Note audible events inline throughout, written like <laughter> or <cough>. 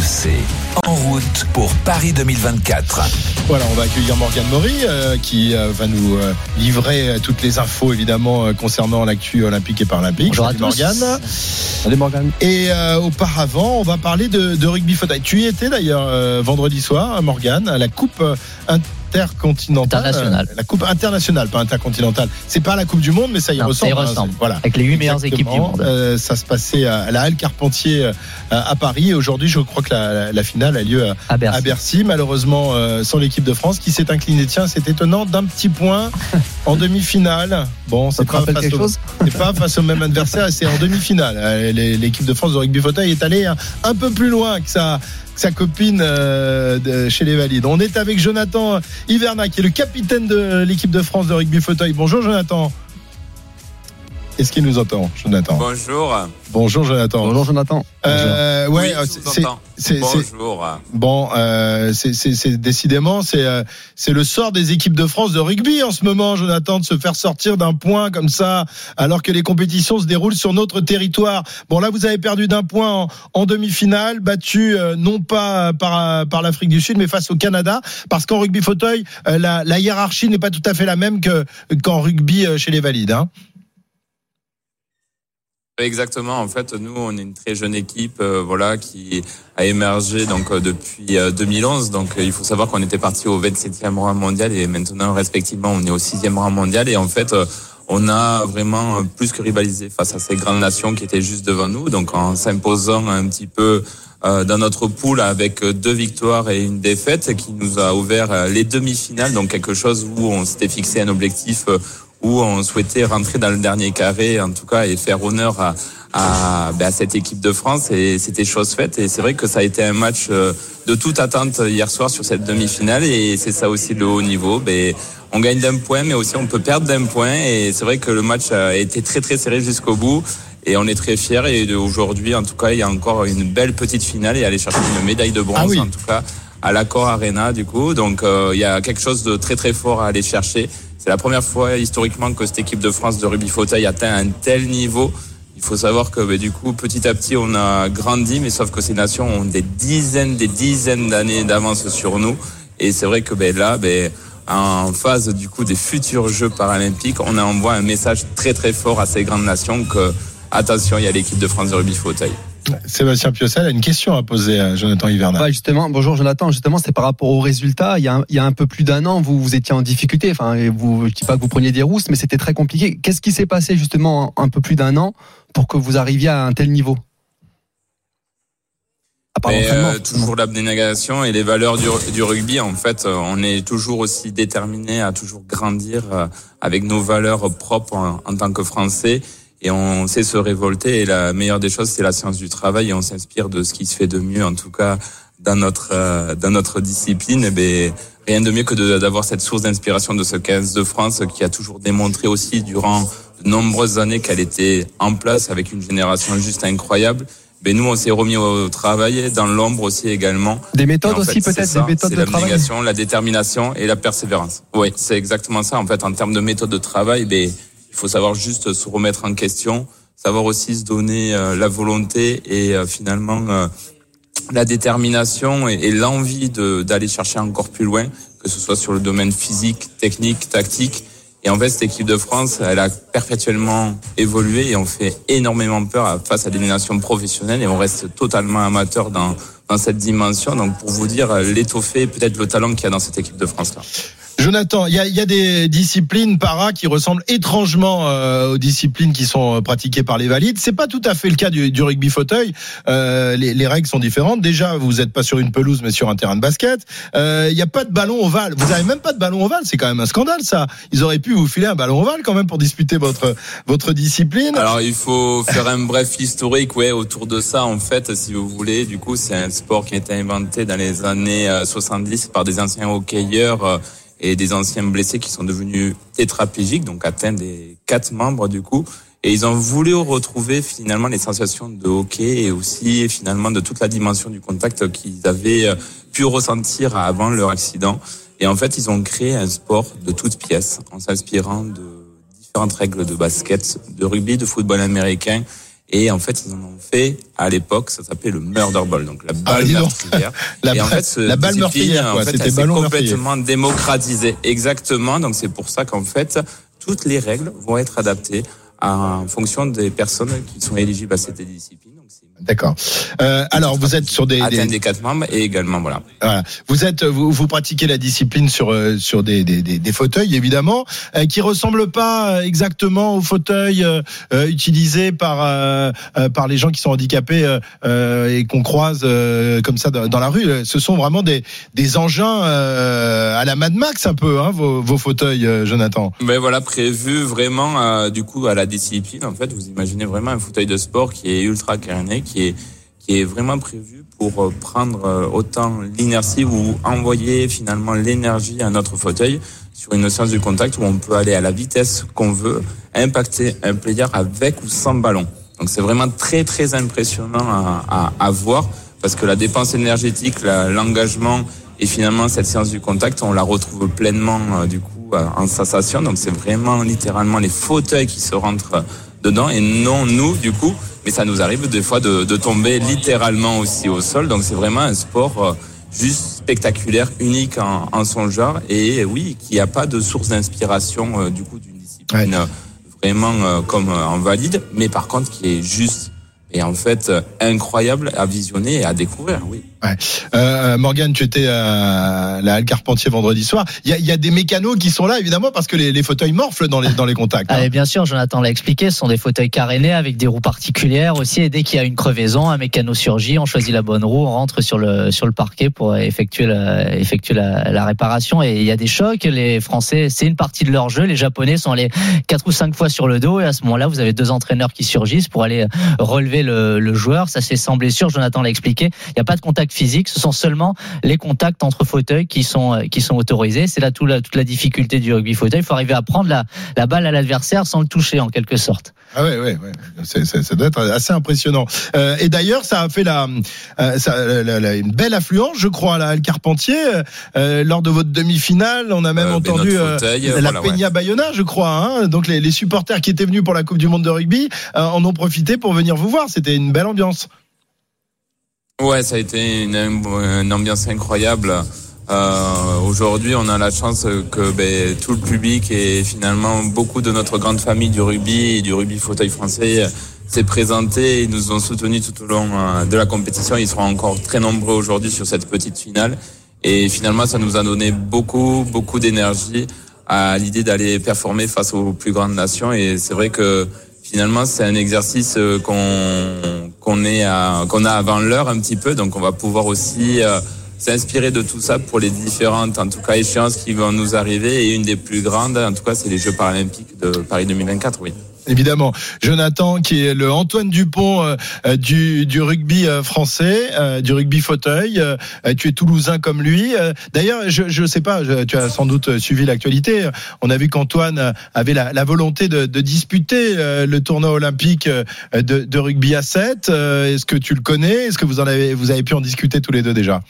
RMC, en route pour Paris 2024. Voilà, on va accueillir Morgane Maury euh, qui euh, va nous euh, livrer euh, toutes les infos évidemment euh, concernant l'actu olympique et paralympique. Bonjour à Salut, tous. Morgane. Salut Morgan. Et euh, auparavant, on va parler de, de rugby fauteuil. Tu y étais d'ailleurs euh, vendredi soir, Morgane, à la Coupe euh, intercontinentale. Internationale. Euh, la Coupe internationale, pas intercontinentale. C'est pas la Coupe du Monde, mais ça y Non, ça ressemble. y hein, ressemble. c'est- voilà. Avec les huit meilleures équipes du monde. Euh, ça se passait à la Halle Carpentier euh, à Paris. Et aujourd'hui, je crois que la, la- la finale a lieu à, À Bercy. à Bercy, malheureusement euh, sans l'équipe de France qui s'est inclinée. Tiens, c'est étonnant d'un petit point <laughs> en demi-finale. Bon, Ça c'est pas, face quelque au, chose? c'est pas face au même adversaire, c'est en demi-finale. L'équipe de France de rugby fauteuil est allée un, un peu plus loin que que sa copine euh, chez les Valides. On est avec Jonathan Hiverna, qui est le capitaine de l'équipe de France de rugby fauteuil. Bonjour Jonathan. Est-ce qu'il nous entend, Jonathan Bonjour. Bonjour Jonathan. Bonjour Jonathan. Euh, ouais, Oui, euh, c'est- c'est- Bonjour. Bon, euh, c'est- c'est c'est- décidément, c'est euh, c'est le sort des équipes de France de rugby en ce moment, Jonathan, de se faire sortir d'un point comme ça, alors que les compétitions se déroulent sur notre territoire. Bon, là, vous avez perdu d'un point en, en demi-finale, battu euh, non pas par, par l'Afrique du Sud, mais face au Canada, parce qu'en rugby fauteuil, euh, la, la hiérarchie n'est pas tout à fait la même que qu'en rugby euh, chez les valides. Hein. Exactement. En fait, nous, on est une très jeune équipe, euh, voilà, qui a émergé donc euh, depuis euh, 2011. Donc, euh, il faut savoir qu'on était parti au 27e rang mondial et maintenant, respectivement, on est au 6e rang mondial. Et en fait, on a vraiment plus que rivalisé face à ces grandes nations qui étaient juste devant nous. Donc, en s'imposant un petit peu dans notre poule avec deux victoires et une défaite, qui nous a ouvert les demi-finales. Donc, quelque chose où on s'était fixé un objectif. Où on souhaitait rentrer dans le dernier carré, en tout cas, et faire honneur à, à, ben, à cette équipe de France. Et c'était chose faite. Et c'est vrai que ça a été un match euh, de toute attente hier soir sur cette demi-finale. Et c'est ça aussi le haut niveau. Ben, on gagne d'un point, mais aussi on peut perdre d'un point. Et c'est vrai que le match a été très très serré jusqu'au bout. Et on est très fiers. Et aujourd'hui, en tout cas, il y a encore une belle petite finale et aller chercher une médaille de bronze, Ah oui. en tout cas, à l'Accor Arena, du coup. Donc, euh, il y a quelque chose de très très fort à aller chercher. C'est la première fois historiquement que cette équipe de France de rugby fauteuil atteint un tel niveau. Il faut savoir que ben, du coup, petit à petit, on a grandi, mais sauf que ces nations ont des dizaines, des dizaines d'années d'avance sur nous. Et c'est vrai que ben, là, ben, en phase du coup des futurs Jeux paralympiques, on envoie un message très très fort à ces grandes nations que attention, il y a l'équipe de France de rugby fauteuil. Sébastien Piocel a une question à poser à Jonathan Hiverna. Ouais, justement, bonjour Jonathan. Justement, c'était par rapport aux résultats. Il y, a un, il y a un peu plus d'un an, vous, vous étiez en difficulté. Enfin, vous, je dis pas que vous preniez des rousses, mais c'était très compliqué. Qu'est-ce qui s'est passé justement en un peu plus d'un an pour que vous arriviez à un tel niveau? Mais, euh, toujours l'abnégation et les valeurs du, du rugby. En fait, euh, on est toujours aussi déterminé à toujours grandir euh, avec nos valeurs propres en, en tant que Français. Et on sait se révolter. Et la meilleure des choses, c'est la science du travail. Et on s'inspire de ce qui se fait de mieux, en tout cas dans notre euh, dans notre discipline. Et ben, rien de mieux que d'avoir cette source d'inspiration de ce 15 de France qui a toujours démontré aussi durant de nombreuses années qu'elle était en place avec une génération juste incroyable. Ben nous, on s'est remis au travail, dans l'ombre aussi également. Des méthodes en fait, aussi c'est peut-être, des méthodes c'est de travail. l'abnégation, la détermination et la persévérance. Oui, c'est exactement ça. En fait, en termes de méthode de travail, ben, il faut savoir juste se remettre en question, savoir aussi se donner euh, la volonté et euh, finalement euh, la détermination et, et l'envie d'aller chercher encore plus loin, que ce soit sur le domaine physique, technique, tactique. Et en fait, cette équipe de France, elle a perpétuellement évolué et on fait énormément peur face à des nations professionnelles et on reste totalement amateur dans, dans cette dimension. Donc, pour vous dire euh, l'étoffé, peut-être le talent qu'il y a dans cette équipe de France-là. Jonathan, il y a, y a des disciplines para qui ressemblent étrangement euh, aux disciplines qui sont euh, pratiquées par les valides. C'est pas tout à fait le cas du, du rugby fauteuil. Euh, les, les règles sont différentes. Déjà, vous n'êtes pas sur une pelouse, mais sur un terrain de basket. Euh, Il n'y a pas de ballon ovale. Vous avez même pas de ballon ovale. C'est quand même un scandale, ça. Ils auraient pu vous filer un ballon ovale quand même pour disputer votre votre discipline. Alors, il faut faire un bref historique, ouais, autour de ça. En fait, si vous voulez, du coup, c'est un sport qui a été inventé dans les années euh, 70 par des anciens hockeyeurs euh, et des anciens blessés qui sont devenus tétraplégiques, donc atteints des quatre membres, du coup. Et ils ont voulu retrouver finalement les sensations de hockey et aussi finalement de toute la dimension du contact qu'ils avaient euh, pu ressentir avant leur accident. Et en fait, ils ont créé un sport de toutes pièces en s'inspirant de différentes règles de basket, de rugby, de football américain Et en fait, ils en ont fait à l'époque, ça s'appelait le murder ball, donc la Ah, balle meurtrière. <laughs> La, et en balle- fait, ce la balle meurtrière, en fait, C'était meurtrier. complètement démocratisée. Exactement. Donc c'est pour ça qu'en fait, toutes les règles vont être adaptées en fonction des personnes qui sont éligibles à cette discipline. D'accord. Euh, alors, vous êtes sur des, des- des quatre membres et également voilà. Voilà. Vous êtes, vous, vous pratiquez la discipline sur euh, sur des, des, des, des fauteuils évidemment, euh, qui ressemblent pas euh, exactement aux fauteuils euh, euh, utilisés par par les gens qui sont handicapés et qu'on croise euh, comme ça dans, dans la rue. Ce sont vraiment des des engins euh, à la Mad Max un peu, hein, vos, vos fauteuils, Jonathan. Mais voilà, prévu vraiment euh, du coup à la discipline. En fait, vous imaginez vraiment un fauteuil de sport qui est ultra caréné, qui est qui est vraiment prévu pour euh, prendre euh, autant l'inertie ou envoyer finalement l'énergie à notre fauteuil sur une science du contact où on peut aller à la vitesse qu'on veut, impacter un player avec ou sans ballon. Donc c'est vraiment très très impressionnant à, voir parce que la dépense énergétique, l'engagement et finalement cette séance du contact, on la retrouve pleinement euh, du coup en sensation. Donc c'est vraiment littéralement les fauteuils qui se rentrent euh, dedans et non nous du coup. Mais ça nous arrive des fois de, de tomber littéralement aussi au sol. Donc c'est vraiment un sport euh, juste spectaculaire, unique en, en son genre et euh, oui, qui a pas de source d'inspiration euh, du coup d'une discipline euh, vraiment euh, comme euh, en valide, mais par contre qui est juste et en fait euh, incroyable à visionner et à découvrir. Oui. Euh, Morgane, tu étais à la Halle Carpentier vendredi soir. Il y a, il y a des mécanos qui sont là évidemment parce que les, les fauteuils morflent dans les dans les contacts. hein. Ah, et bien sûr, Jonathan l'a expliqué, ce sont des fauteuils carénés avec des roues particulières aussi. Et dès qu'il y a une crevaison, un mécano surgit, on choisit la bonne roue, on rentre sur le sur le parquet pour effectuer la, effectuer la, la réparation. Et il y a des chocs. Les Français, c'est une partie de leur jeu. Les Japonais sont allés quatre ou cinq fois sur le dos. Et à ce moment-là, vous avez deux entraîneurs qui surgissent pour aller relever le, le joueur. Ça c'est sans blessure. Jonathan l'a expliqué. Il n'y a pas de contact physique. Ce sont seulement les contacts entre fauteuils qui sont qui sont autorisés. C'est là la, toute la difficulté du rugby fauteuil. Il faut arriver à prendre la, la balle à l'adversaire sans le toucher en quelque sorte. Ah ouais, ouais, ouais. C'est, c'est- ça doit être assez impressionnant. Euh, et d'ailleurs, ça a fait la, euh, ça, la- la- une belle affluence, je crois, à la Carpentier. Euh, lors de votre demi-finale, on a même Euh, entendu euh, fauteuil, la voilà, ouais. Peña Bayona, je crois. Hein. Donc les, les supporters qui étaient venus pour la Coupe du Monde de rugby euh, en ont profité pour venir vous voir. C'était une belle ambiance. Ouais, ça a été une, ambiance incroyable. Euh, Aujourd'hui, on a la chance que ben, tout le public et finalement beaucoup de notre grande famille du rugby et du rugby fauteuil français s'est présenté. Ils nous ont soutenus tout au long euh, de la compétition. Ils seront encore très nombreux aujourd'hui sur cette petite finale. Et finalement, ça nous a donné beaucoup, beaucoup d'énergie à l'idée d'aller performer face aux plus grandes nations. Et c'est vrai que finalement, c'est un exercice euh, qu'on qu'on est qu'on a avant l'heure un petit peu. Donc, on va pouvoir aussi euh, s'inspirer de tout ça pour les différentes, en tout cas, échéances qui vont nous arriver. Et une des plus grandes, en tout cas, c'est les Jeux paralympiques de Paris 2024. Oui. Évidemment, Jonathan, qui est le Antoine Dupont euh, euh, du, du rugby euh, français, euh, du rugby fauteuil. Euh, euh, tu es toulousain comme lui. D'ailleurs, je je sais pas, tu as sans doute suivi l'actualité. On a vu qu'Antoine avait la, la volonté de, de disputer le tournoi olympique de, de rugby à 7. Euh, Est-ce que tu le connais? Est-ce que vous en avez vous avez pu en discuter tous les deux déjà?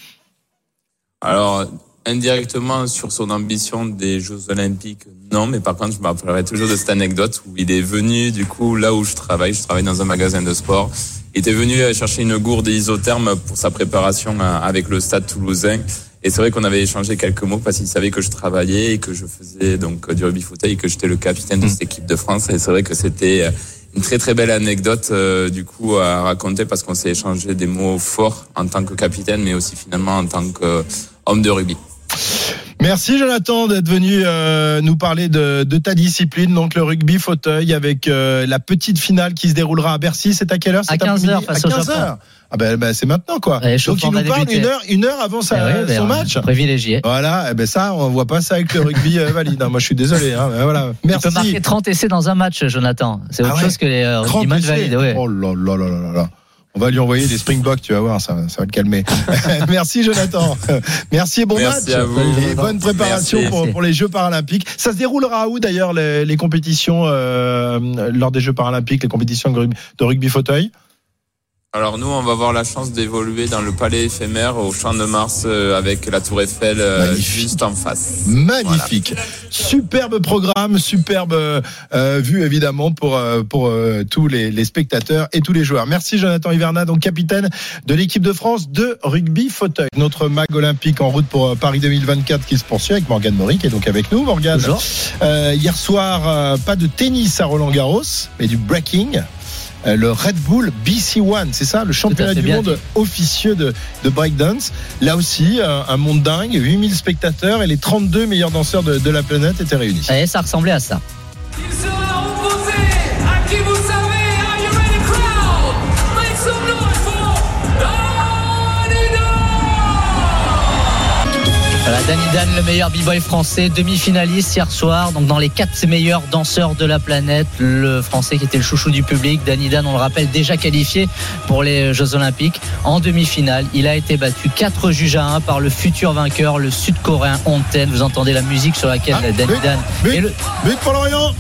Alors, indirectement sur son ambition des Jeux Olympiques, non, mais par contre, je me rappellerai toujours de cette anecdote où il est venu, du coup, là où je travaille, je travaille dans un magasin de sport, il était venu euh, chercher une gourde isotherme pour sa préparation euh, avec le stade toulousain. Et c'est vrai qu'on avait échangé quelques mots parce qu'il savait que je travaillais et que je faisais donc du rugby fauteuil et que j'étais le capitaine de cette équipe de France. Et c'est vrai que c'était euh, une très très belle anecdote euh, du coup à raconter parce qu'on s'est échangé des mots forts en tant que capitaine, mais aussi finalement en tant qu'homme de rugby. Merci Jonathan d'être venu euh, nous parler de, de ta discipline, donc le rugby fauteuil, avec euh, la petite finale qui se déroulera à Bercy. C'est à quelle heure À cet 15 après-midi heures face à au 15 Japon. heures. Ah ben, ben, c'est maintenant quoi. Donc il nous parle une heure, une heure avant sa, Eh oui, ben, son match. Privilégié. Voilà, eh ben ça, on voit pas ça avec le rugby euh, valide. hein. Moi, je suis désolé. Hein. Voilà. Tu Merci. peux marquer 30 essais dans un match, Jonathan. C'est autre Ah ouais. chose que les euh, rugbyman essai. valides. Ouais. Oh là là là là là. On va lui envoyer des Springboks, tu vas voir, ça, ça va le calmer. <laughs> Merci Jonathan. Merci et bon Merci match. à vous. Et bonne préparation Merci. pour, pour les Jeux paralympiques. Ça se déroulera où d'ailleurs les, les compétitions euh, lors des Jeux paralympiques, les compétitions de rugby, de rugby fauteuil? Alors nous, on va avoir la chance d'évoluer dans le palais éphémère au Champ de Mars euh, avec la Tour Eiffel euh, juste en face. Magnifique. Superbe programme, superbe euh, vue évidemment pour, euh, pour euh, tous les, les spectateurs et tous les joueurs. Merci Jonathan Hiverna, donc capitaine de l'équipe de France de rugby fauteuil. Notre mag olympique en route pour Paris 2024 qui se poursuit avec Morgane Maury qui est donc avec nous. Morgane, Bonjour. Euh, hier soir, euh, pas de tennis à Roland Garros, mais du breaking. Euh, Le Red Bull BC One, c'est ça, le championnat du monde officieux de, de breakdance. Là aussi, euh, un monde dingue, 8000 spectateurs et les 32 meilleurs danseurs de, de la planète étaient réunis. Et ça ressemblait à ça. Danny Dan, le meilleur b-boy français, demi-finaliste hier soir, donc dans les quatre meilleurs danseurs de la planète, le français qui était le chouchou du public, Danny Dan, on le rappelle, déjà qualifié pour les Jeux Olympiques. En demi-finale, il a été battu 4 juges à 1 par le futur vainqueur, le sud-coréen Honten. Vous entendez la musique sur laquelle Ah, Danny Dan oui. et le- But pour l'Orient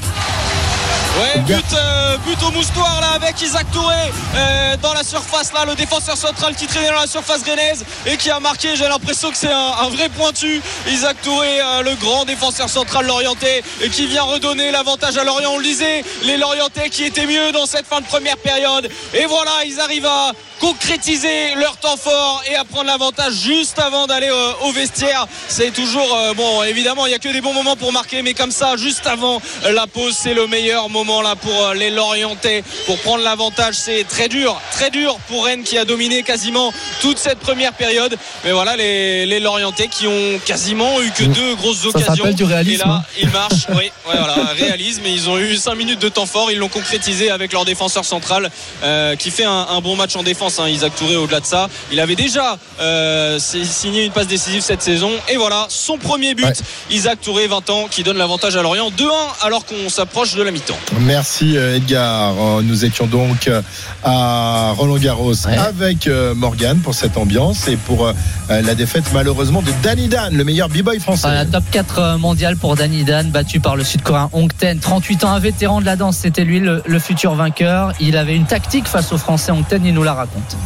Ouais, but, euh, but au moustoir là avec Isaac Touré euh, dans la surface là, le défenseur central qui traînait dans la surface rennaise et qui a marqué. J'ai l'impression que c'est un, un vrai pointu. Isaac Touré, euh, le grand défenseur central lorientais et qui vient redonner l'avantage à Lorient. On le disait, les Lorientais qui étaient mieux dans cette fin de première période. Et voilà, ils arrivent à concrétiser leur temps fort et à prendre l'avantage juste avant d'aller au vestiaire. C'est toujours bon, évidemment, il y a que des bons moments pour marquer, mais comme ça, juste avant la pause, c'est le meilleur moment là pour euh, les Lorientais pour prendre l'avantage. C'est très dur, très dur pour Rennes qui a dominé quasiment toute cette première période. Mais voilà, les, les Lorientais qui ont quasiment eu que deux grosses Ça occasions. s'appelle du réalisme, Et là, hein. ils marchent. <laughs> Oui, ouais, voilà, réalisme. Et ils ont eu 5 minutes de temps fort. Ils l'ont concrétisé avec leur défenseur central euh, qui fait un, un bon match en défense. hein, Isaac Touré, au-delà de ça, il avait déjà euh, signé une passe décisive cette saison. Et voilà, son premier but. Ouais. Isaac Touré, 20 ans, qui donne l'avantage à Lorient 2-1 alors qu'on s'approche de la mi-temps. Merci euh, Edgar. Euh, Nous étions donc euh, à Roland Garros Ouais. avec euh, Morgane pour cette ambiance et pour la défaite malheureusement de Danny Dan, le meilleur b-boy français. Voilà, top 4 mondial pour Danny Dan, battu par le sud-coréen Hong Ten. 38 ans, un vétéran de la danse, c'était lui le, le futur vainqueur. Il avait une tactique face au français Hong Ten, il nous la raconte.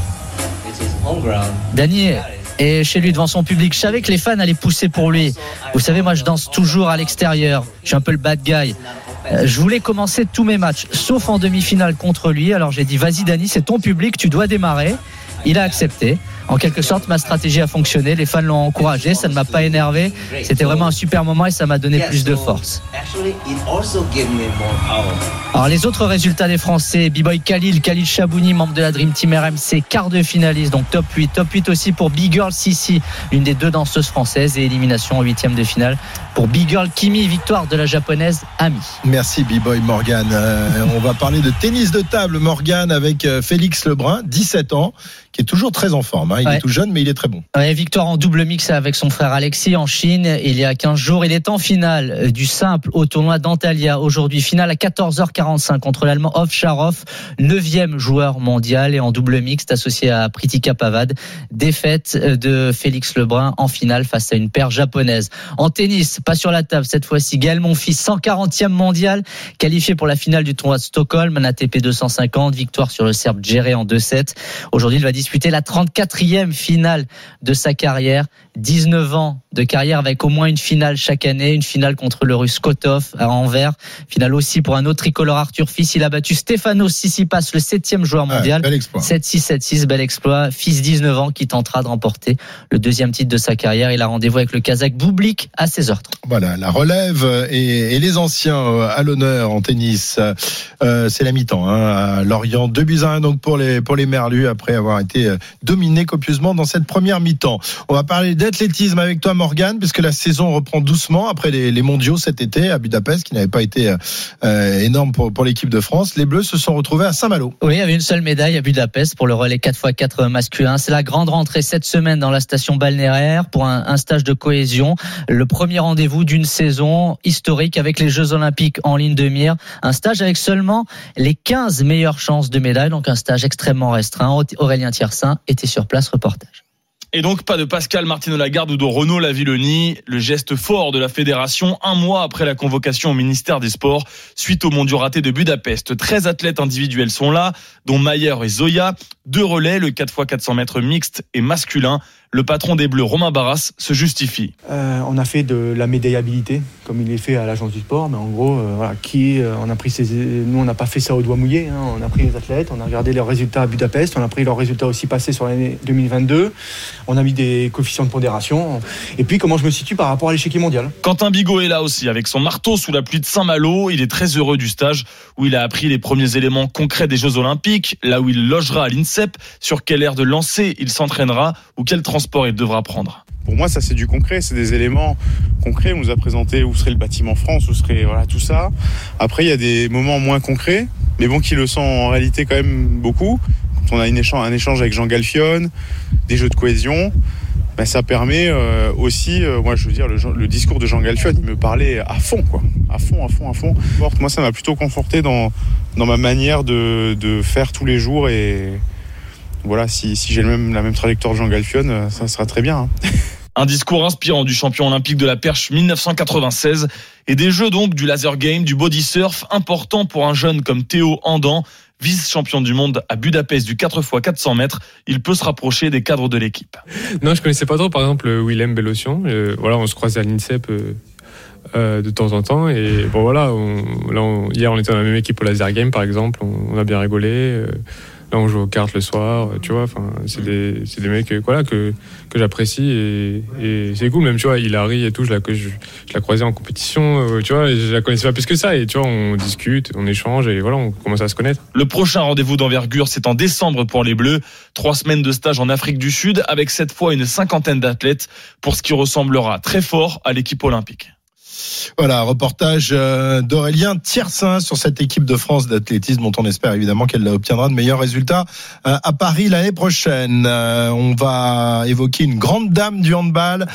Danny est chez lui devant son public. Je savais que les fans allaient pousser pour lui. Vous savez, moi, je danse toujours à l'extérieur. Je suis un peu le bad guy. Euh, Je voulais commencer tous mes matchs, sauf en demi-finale contre lui. Alors j'ai dit, vas-y Danny, c'est ton public, tu dois démarrer. Il a accepté. En quelque sorte, ma stratégie a fonctionné. Les fans l'ont encouragé. Ça ne m'a pas énervé. C'était vraiment un super moment et ça m'a donné plus de force. Alors les autres résultats des Français, B-Boy Khalil, Khalil Chabouni, membre de la Dream Team RMC, quart de finaliste, donc top 8. Top 8 aussi pour Big Girl Sissi, une des deux danseuses françaises et élimination en huitième de finale pour Big Girl Kimi, victoire de la japonaise Ami. Merci B-Boy Morgan. Euh, on va parler de tennis de table Morgan avec euh, Félix Lebrun, 17 ans, qui est toujours très en forme. hein. Il Ouais. est tout jeune mais il est très bon. Ouais, victoire en double mix avec son frère Alexis en Chine il y a 15 jours. Il est en finale euh, du simple au tournoi d'Antalya aujourd'hui. Finale à 14h45 contre l'Allemand Ovcharov, neuvième joueur mondial et en double mixte associé à Pritika Pavad. Défaite de Félix Lebrun en finale face à une paire japonaise. En tennis, pas sur la table cette fois-ci. Gaël Monfils, 140e mondial, qualifié pour la finale du tournoi de Stockholm, un ATP 250, victoire sur le Serbe Djere en 2-7. Aujourd'hui, il va disputer la 34e finale de sa carrière. 19 ans de carrière avec au moins une finale chaque année, une finale contre le russe Kotov à Anvers, finale aussi pour un autre tricolore Arthur Fils. Il a battu Stefano Tsitsipas, le septième joueur Ouais, mondial. bel exploit. 7-6, 7-6, bel exploit. Fils 19 ans qui tentera de remporter le deuxième titre de sa carrière. Il a rendez-vous avec le Kazakh Boublik à 16h30. Voilà, la relève et, et les anciens euh, à l'honneur en tennis. Euh, c'est la mi-temps. Hein, à Lorient, 2 buts à 1 donc pour les pour les Merlus après avoir été euh, dominés copieusement dans cette première mi-temps. On va parler d'athlétisme avec toi Morgane puisque la saison reprend doucement après les, mondiaux cet été à Budapest qui n'avait pas été euh, euh, énorme pour, l'équipe de France. Les Bleus se sont retrouvés à Saint-Malo. Oui, il y avait une seule médaille à Budapest pour le relais 4x4 masculin. C'est la grande rentrée cette semaine dans la station balnéaire pour un, un stage de cohésion. Le premier rendez-vous d'une saison historique avec les Jeux Olympiques en ligne de mire. Un stage avec seulement les 15 meilleures chances de médaille, donc un stage extrêmement restreint. Aurélien Tiersin était sur place, reportage. Et donc pas de Pascal Martino Lagarde ou de Renaud Lavilloni. Le geste fort de la fédération un mois après la convocation au ministère des Sports suite au mondiaux raté de Budapest. 13 athlètes individuels sont là, dont Mayer et Zoya. Deux relais, le 4x400 mètres mixte et masculin. Le patron des Bleus, Romain Barras, se justifie. Euh, on a fait de la médaillabilité, comme il est fait à l'agence du sport, mais en gros, euh, voilà, qui, euh, on a pris ces, nous, on n'a pas fait ça au doigt mouillé. hein. on a pris les athlètes, on a regardé leurs résultats à Budapest, on a pris leurs résultats aussi passés sur l'année 2022. On a mis des coefficients de pondération. Et puis, comment je me situe par rapport à l'échiquier mondial? Quentin Bigot est là aussi, avec son marteau sous la pluie de Saint-Malo. Il est très heureux du stage où il a appris les premiers éléments concrets des Jeux Olympiques, là où il logera à l'INSEP, sur quelle aire de lancer il s'entraînera ou quel transport il devra prendre. Pour moi, ça c'est du concret, c'est des éléments concrets. On nous a présenté où serait le bâtiment France, où serait tout ça. Après, il y a des moments moins concrets, mais bon, qui le sont en réalité quand même beaucoup. Quand on a un échange avec Jean Galfione, des jeux de cohésion, ben, ça permet euh, aussi, euh, moi je veux dire, le, discours de Jean Galfione, il me parlait à fond, quoi, à fond, à fond, à fond. Moi, ça m'a plutôt conforté dans dans ma manière de, de faire tous les jours et voilà, si, si j'ai le même, la même trajectoire de Jean Galfione, ça sera très bien. Hein. <laughs> Un discours inspirant du champion olympique de la perche 1996 et des jeux donc du laser game, du body surf, important pour un jeune comme Théo Andan, vice-champion du monde à Budapest du 4x400 mètres. Il peut se rapprocher des cadres de l'équipe. Non, je connaissais pas trop, par exemple, Willem Bellossian. Euh, voilà, on se croisait à l'INSEP. Euh... Euh, de temps en temps et bon voilà on, là on, hier on était dans la même équipe au laser game par exemple on, on a bien rigolé euh, là on joue aux cartes le soir tu vois enfin c'est des c'est des mecs voilà que que j'apprécie et, et c'est cool. Même tu vois Hilary et tout je la je, je la croisais en compétition euh, tu vois je la connaissais pas plus que ça. Et tu vois on discute on échange et voilà on commence à se connaître. Le prochain rendez-vous d'envergure c'est en décembre pour les Bleus. Trois semaines de stage en Afrique du Sud avec cette fois une cinquantaine d'athlètes pour ce qui ressemblera très fort à l'équipe olympique voilà, reportage euh, d'Aurélien Tiersin sur cette équipe de France d'athlétisme dont on espère évidemment qu'elle obtiendra de meilleurs résultats euh, à Paris l'année prochaine. Euh, on va évoquer une grande dame du handball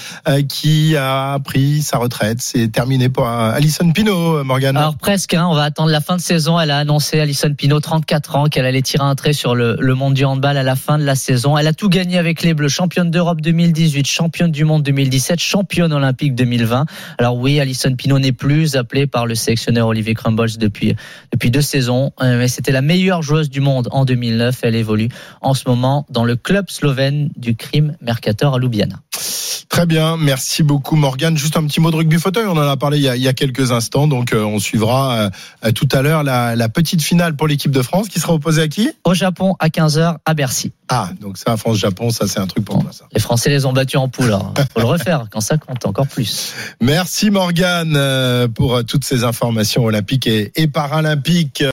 qui a pris sa retraite. C'est terminé pour Alison Pinault, Morgane. Alors presque, hein, on va attendre la fin de saison. Elle a annoncé, Alison Pinault, 34 ans, qu'elle allait tirer un trait sur le, le monde du handball à la fin de la saison. Elle a tout gagné avec les Bleus, championne d'Europe 2018, championne du monde 2017, championne olympique 2020. Alors oui, Alison Pinot n'est plus appelée par le sélectionneur Olivier Crumbles depuis, depuis deux saisons, mais c'était la meilleure joueuse du monde en 2009. Elle évolue en ce moment dans le club slovène du crime Mercator à Ljubljana. Très bien, merci beaucoup Morgane. Juste un petit mot de rugby fauteuil, on en a parlé il y a, il y a quelques instants, donc euh, on suivra euh, tout à l'heure la, la, petite finale pour l'équipe de France qui sera opposée à qui? Au Japon à 15h à Bercy. Ah, donc ça, France-Japon, ça c'est un truc pour bon, moi. Ça. Les Français les ont battus en poule, il faut le refaire quand ça compte encore plus. Merci Morgane pour toutes ces informations olympiques et, et paralympiques.